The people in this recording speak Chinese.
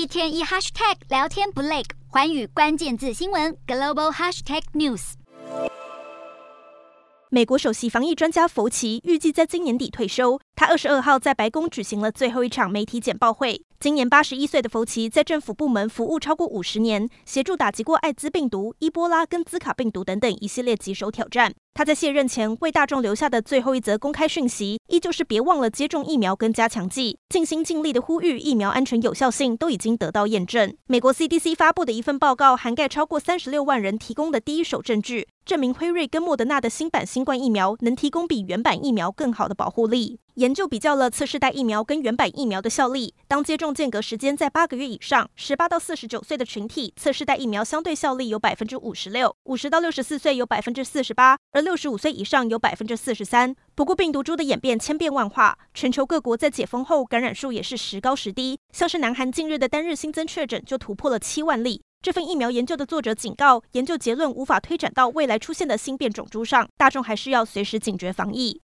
一天一 hashtag 聊天不累，环宇关键字新闻 global hashtag news。美国首席防疫专家佛奇预计在今年底退休。他二十二号在白宫举行了最后一场媒体简报会。今年八十一岁的佛奇在政府部门服务超过五十年，协助打击过艾滋病毒、伊波拉跟兹卡病毒等等一系列棘手挑战。他在卸任前为大众留下的最后一则公开讯息，依旧是别忘了接种疫苗跟加强剂，尽心尽力的呼吁疫苗安全有效性都已经得到验证。美国 CDC 发布的一份报告，涵盖超过三十六万人提供的第一手证据，证明辉瑞跟莫德纳的新版新冠疫苗能提供比原版疫苗更好的保护力。研究比较了次世代疫苗跟原版疫苗的效力，当接种间隔时间在八个月以上，十八到四十九岁的群体，次世代疫苗相对效力有百分之五十六，五十到六十四岁有百分之四十八，而六十五岁以上有百分之四十三。不过病毒株的演变千变万化，全球各国在解封后感染数也是时高时低，像是南韩近日的单日新增确诊就突破了七万例。这份疫苗研究的作者警告，研究结论无法推展到未来出现的新变种株上，大众还是要随时警觉防疫。